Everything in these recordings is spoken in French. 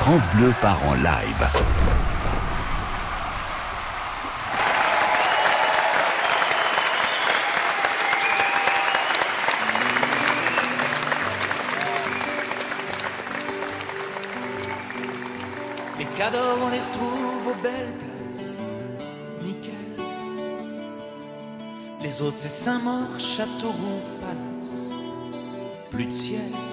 France Bleu part en live. Les cadors, on les retrouve aux belles places. Nickel. Les autres, c'est Saint-Maur, Châteauroux, Palace. Plus de ciel.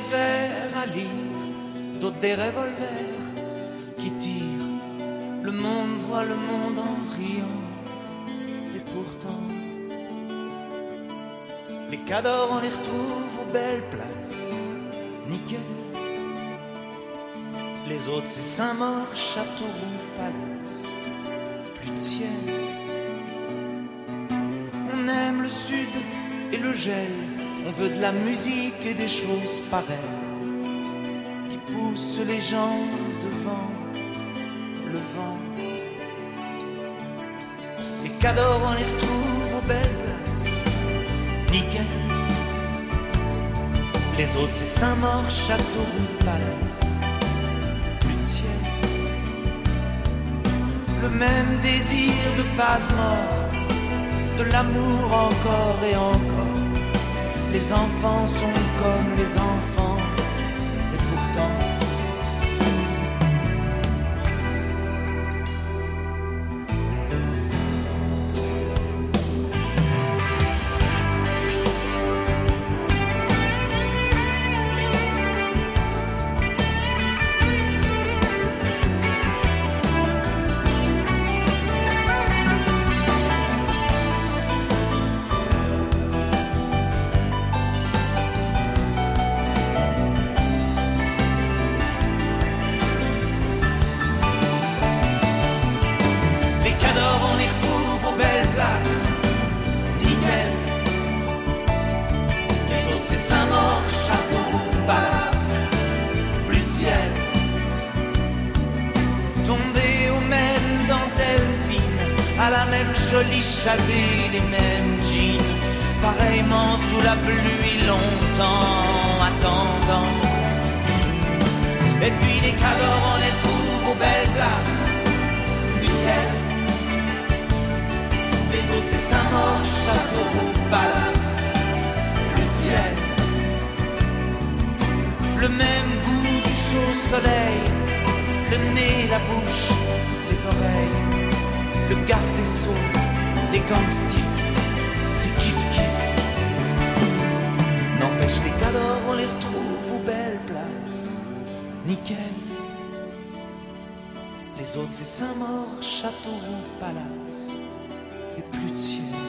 Vers à lire, d'autres des revolvers qui tirent. Le monde voit le monde en riant. Et pourtant, les cadors, on les retrouve aux belles places. Nickel. Les autres, c'est Saint-Maur, Châteauroux, Palace. Plus de ciel. On aime le sud et le gel. On veut de la musique et des choses pareilles qui poussent les gens devant le vent. Les cadors, on les retrouve aux belles places. Nickel. Les autres, c'est Saint-Maur, Châteauroux, Palace. Plus de ciel. Le même désir de pas de mort, de l'amour encore et encore. Les enfants sont comme les enfants, Le même goût du chaud soleil. Le nez, la bouche, les oreilles. Le garde des sceaux, les gangstifs. C'est kiff-kiff. N'empêche, les cadors, on les retrouve aux belles places. Nickel. Les autres, c'est Saint-Maur, Châteauroux, Palace. Et plus de ciel.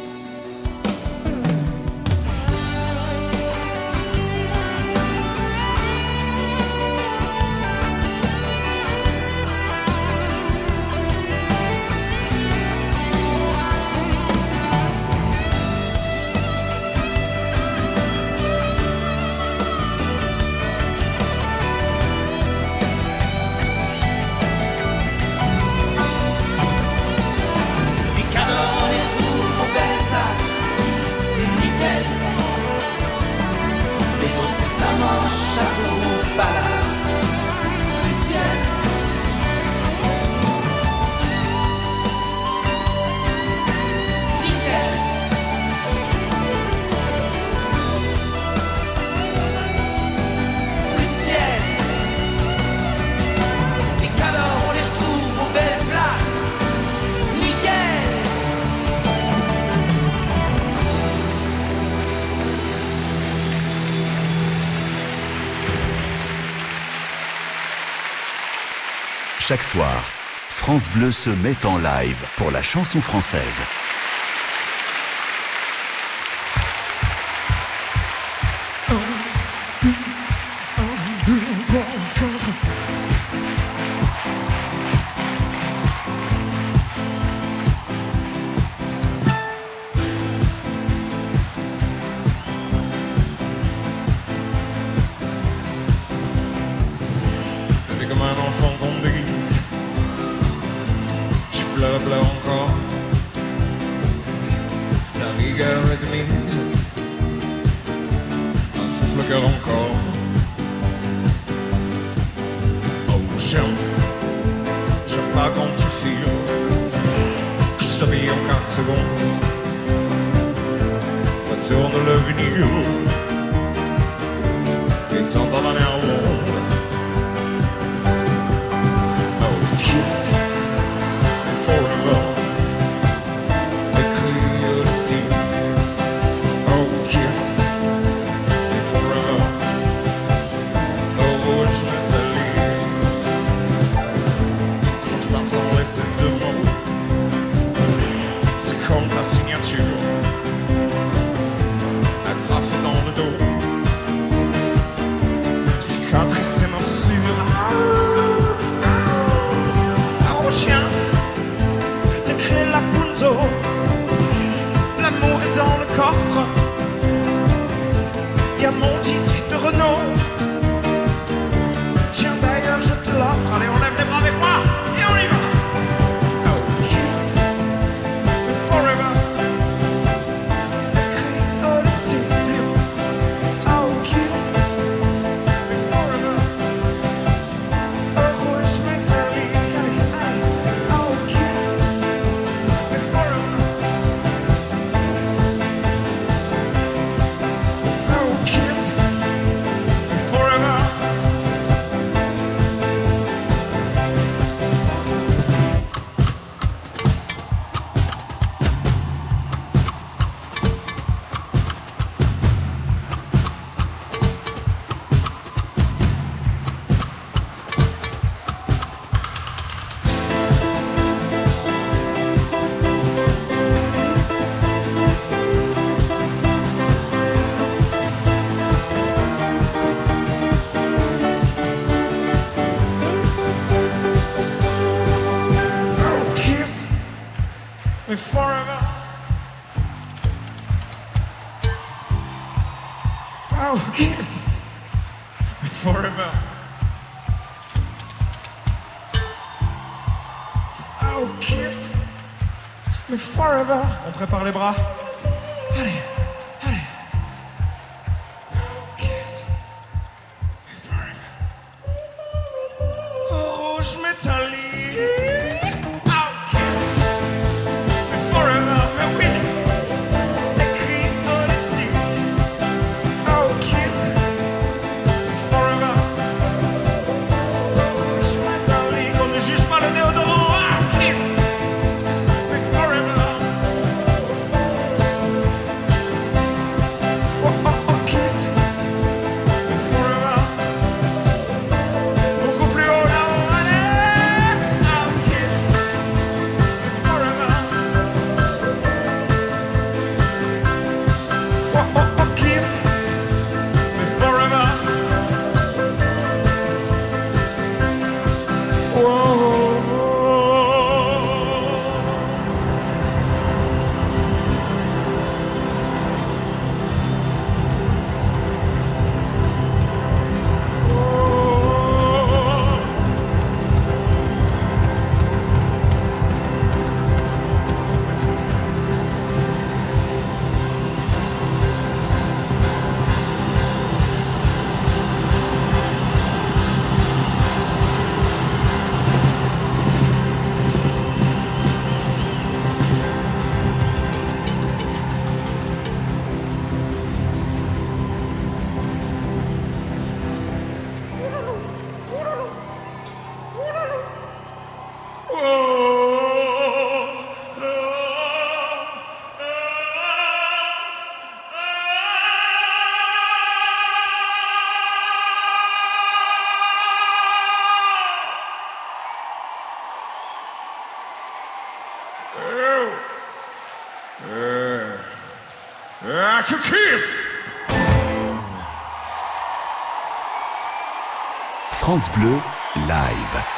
France Bleu se met en live pour la chanson française. On prépare les bras. Allez. France Bleu, live.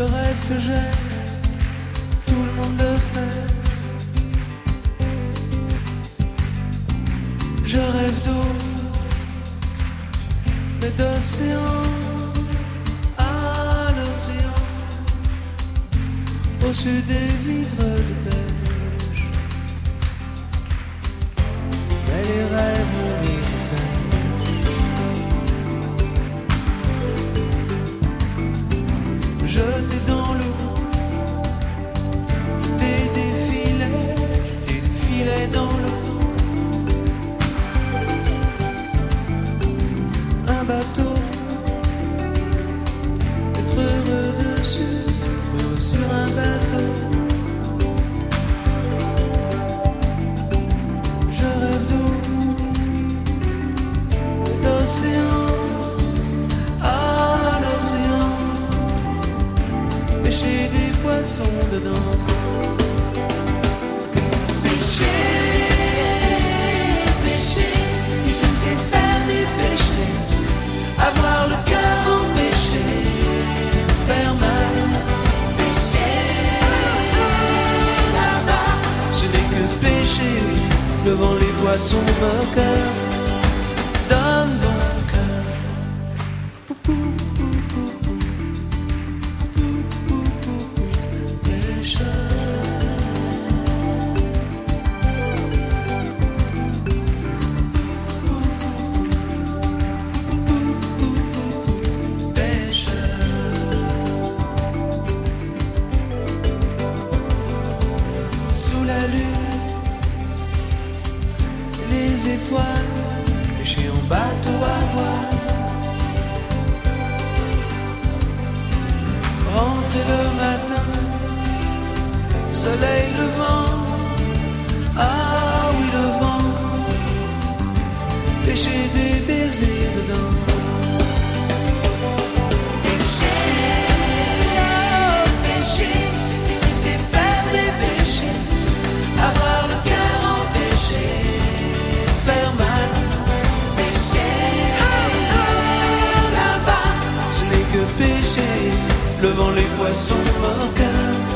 Que j'ai, tout le monde le fait. Je rêve d'eau, mais d'océan à l'océan, au sud des vivres de pêche. Mais les rêves et d'océan, à l'océan pêcher des poissons dedans. Pêcher, pêcher, ici c'est faire des péchés, avoir le cœur empêché, faire mal. Pêcher, là-bas, ce n'est que pêcher devant les poissons moqueurs. Les étoiles, pêcher en bateau à voile. Rentrer le matin, soleil levant, ah oui le vent, pêcher des baisers dedans. Pêcher, oh, pêcher, que pécher, levant les poissons moqueurs.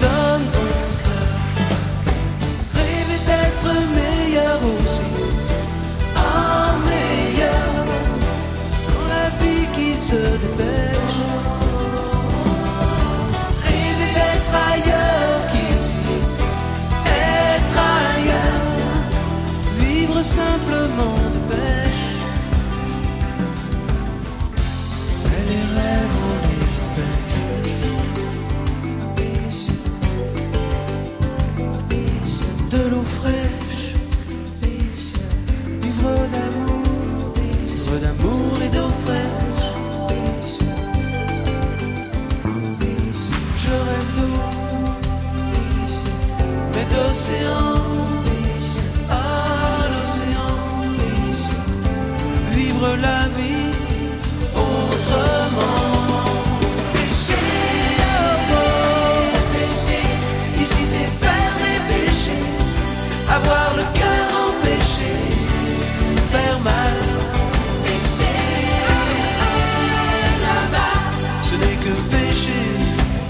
Donne mon cœur, rêver d'être meilleur aussi, ah meilleur, dans la vie qui se dépêche.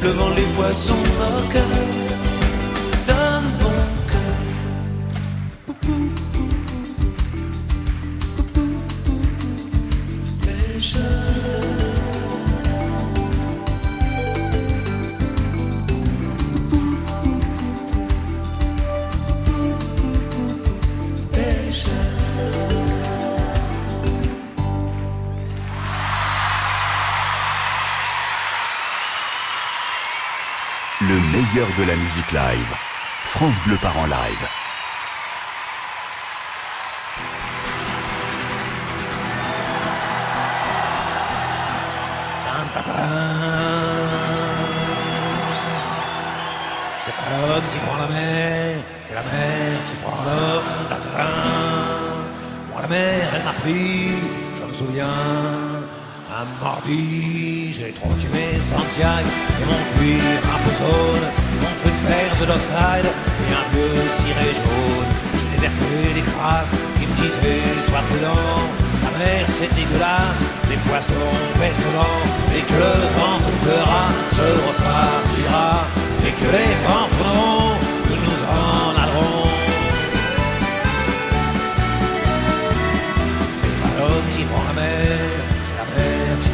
Levant les poissons moqueurs. La musique live. France Bleu part en live. C'est pas l'homme qui prend la mer, c'est la mer qui prend l'homme. Moi, la mer, elle m'a pris, je me souviens. Un mardi, j'ai tronqué mes Santiago. Et mon cuir peu zone contre une paire de dockside et un vieux ciré jaune. Je désertais des crasses qui me disaient Sois prudent, la mer c'est dégueulasse, les poissons dedans, et que le vent soufflera, je repartira, et que les vents tourneront, nous nous en allerons. C'est pas l'homme qui prend la mer,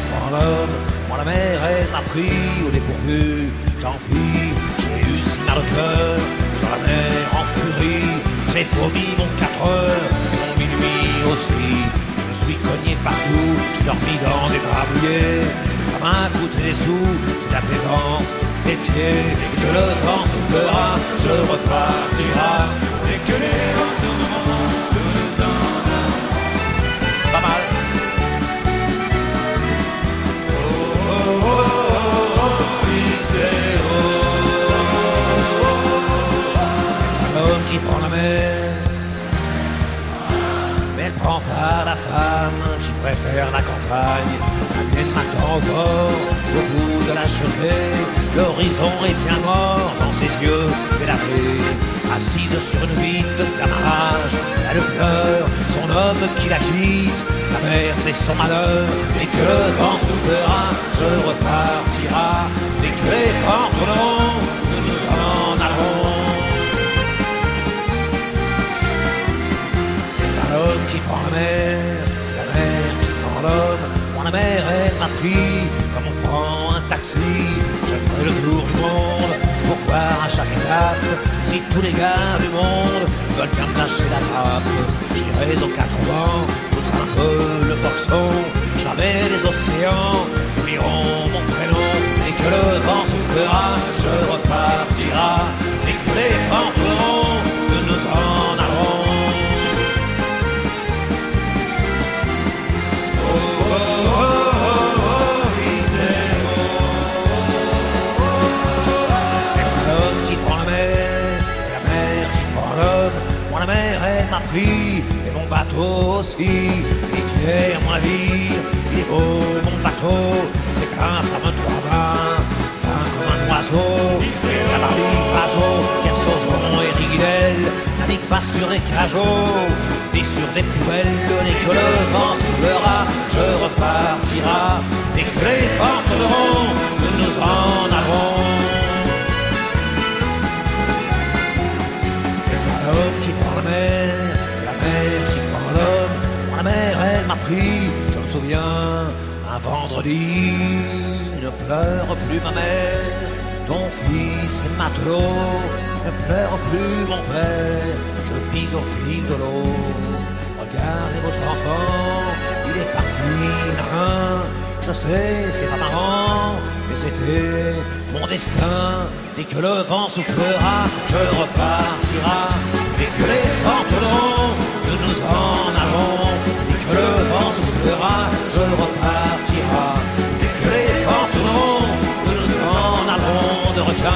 prend l'homme. Moi la mer elle m'a pris au dépourvu, tant pis, j'ai eu si mal au cœur, sur la mer en furie, j'ai promis mon 4 heures, mon minuit aussi. Je me suis cogné partout, j'ai dormi dans des mouillés. Ça m'a coûté des sous, c'est la plaisance, c'est le pied. Et que le vent soufflera, je repartira. La femme qui préfère la campagne. La mienne m'attend encore au bout de la cheminée. L'horizon est bien mort dans ses yeux et la paix. Assise sur une vitre de camarage, elle pleure son homme qui la quitte. La mer c'est son malheur, et que le vent soufflera, je repartira. Et que les tourneront, nous nous qui prend la mer, c'est la mer qui prend l'homme. Moi la mer elle m'a pris comme on prend un taxi. Je ferai le tour du monde pour voir à chaque étape si tous les gars du monde veulent bien me lâcher la trappe. J'irai aux quatre vents, foutre un peu le boxon. Jamais les océans oublieront mon prénom. Et que le vent soufflera, je repartira. Et que les vents pris, et mon bateau aussi. Il est fier mon navire, il est beau mon bateau. C'est qu'un fameux trois fin comme un oiseau. La Barbie, Pajot, Kersozon et Riguidel navigue pas sur des cajots, ni sur des poubelles. Dès que le vent soufflera, je repartira. Et que les un vendredi. Ne pleure plus ma mère, ton fils est matelot. Ne pleure plus mon père, je vis au fil de l'eau. Regardez votre enfant, il est parti marin. Je sais, c'est pas marrant, mais c'était mon destin. Dès que le vent soufflera, je repartira. Dès que les tourneront, nous nous en allons. Dès que le vent soufflera, requin.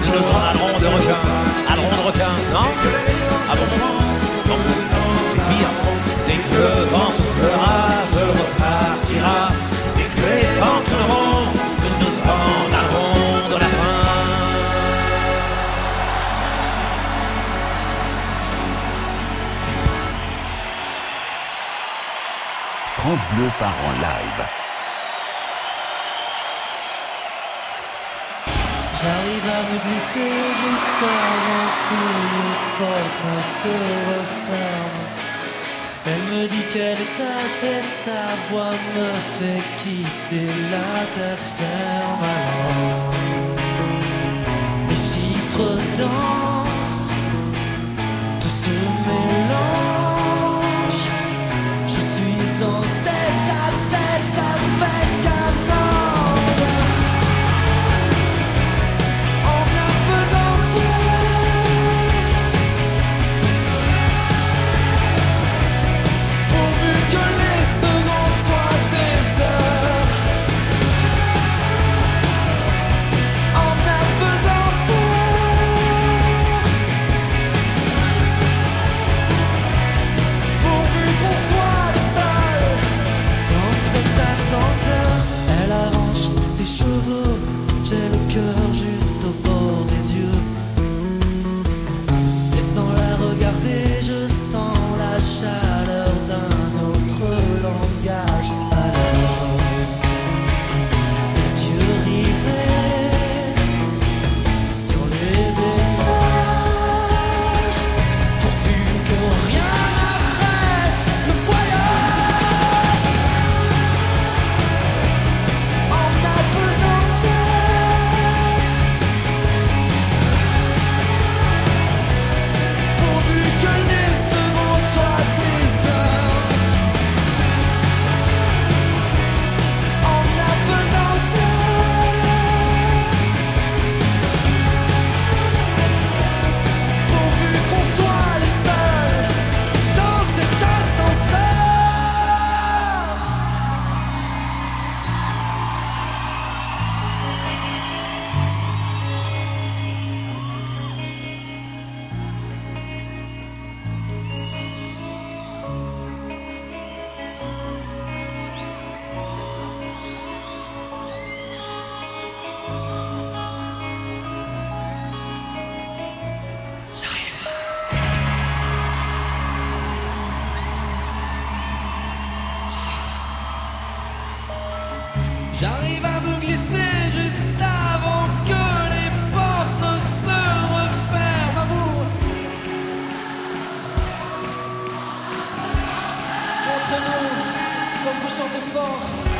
Nous nous en allons de requin. Allons de requin, non? Ah bon? Non, c'est pire. Dès que le vent soufflera, je repartira. Dès que les vents tourneront, nous nous en allons de la fin. France Bleu part en live. Glisser juste avant que les portes se referment. Elle me dit quel étage et sa voix me fait quitter la terre ferme. Alors, les chiffres dansent, tout se mélange. Je suis en J'arrive à me glisser juste avant que les portes ne se referment à vous. Montrez-nous comme vous chantez fort.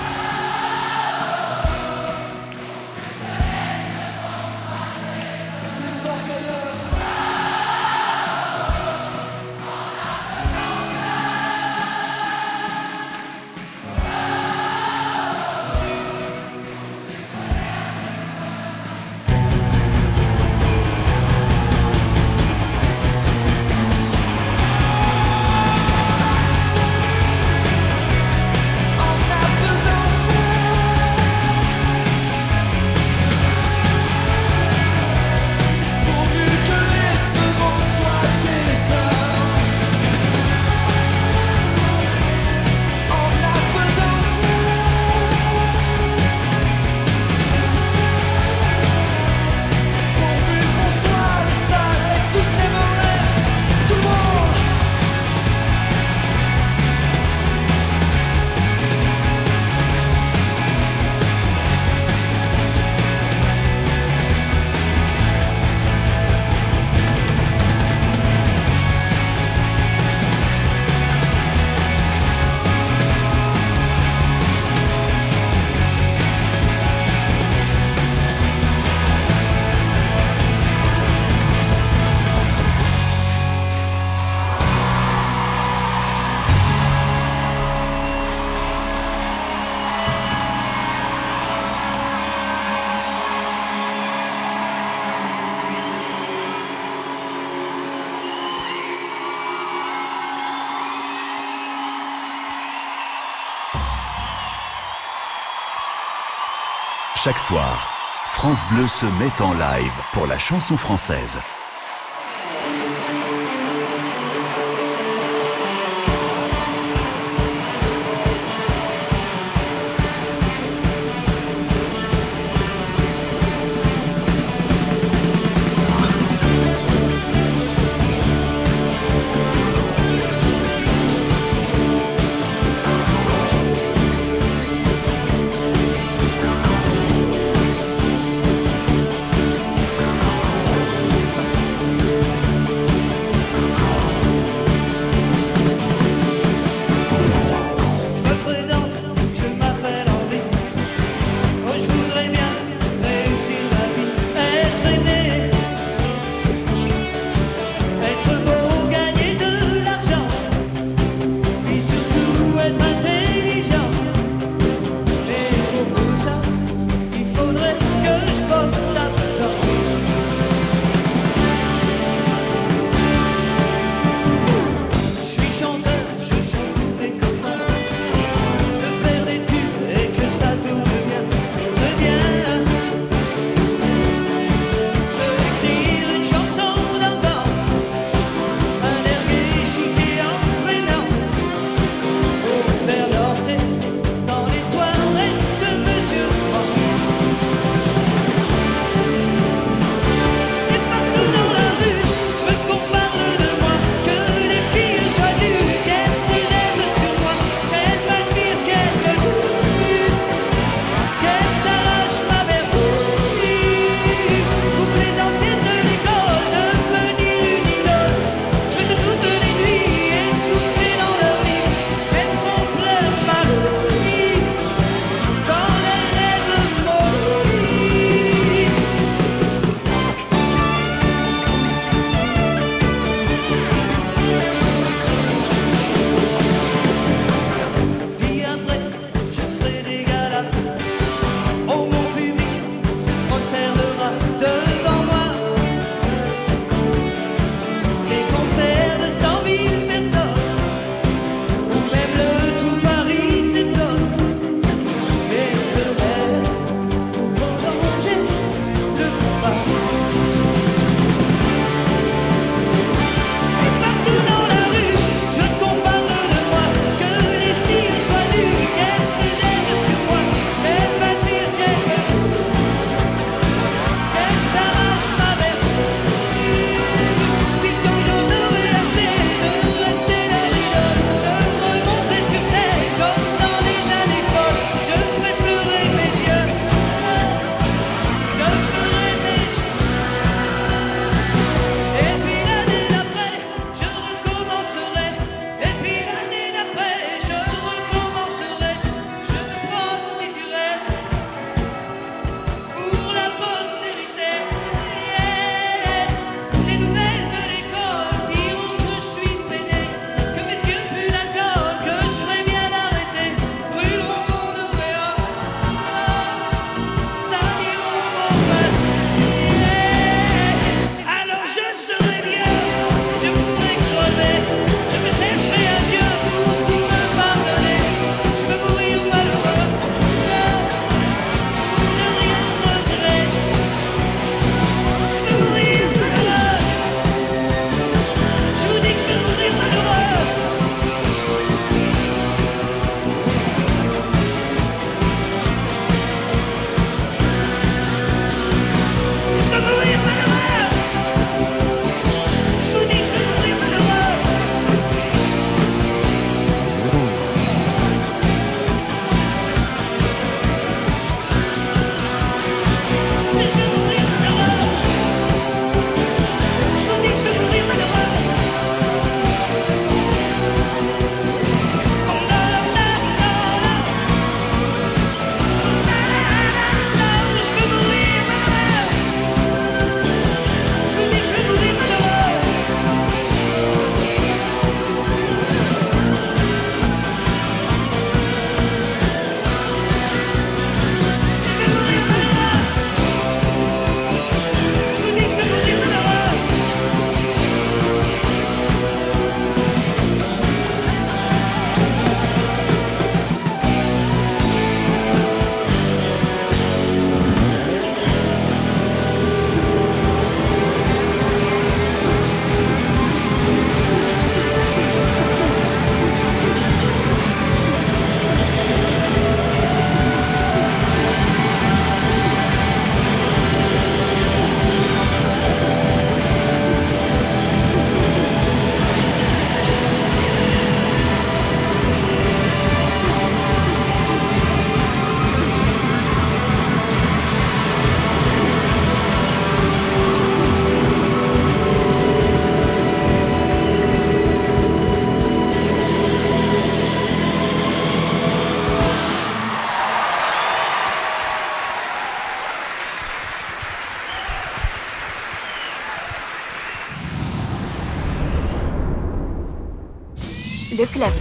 Chaque soir, France Bleu se met en live pour la chanson française.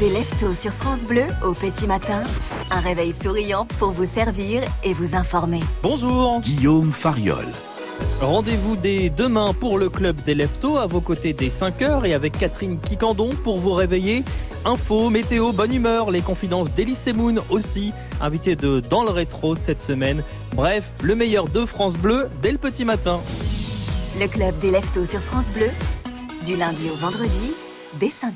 Le club des leftos sur France Bleu au petit matin. Un réveil souriant pour vous servir et vous informer. Bonjour Guillaume Fariol. Rendez-vous dès demain pour le club des leftos à vos côtés dès 5h et avec Catherine Kikandon pour vous réveiller. Info, météo, bonne humeur, les confidences d'Elise Moon aussi, invité de Dans le rétro cette semaine. Bref, le meilleur de France Bleu dès le petit matin. Le club des leftos sur France Bleu, du lundi au vendredi, dès 5h.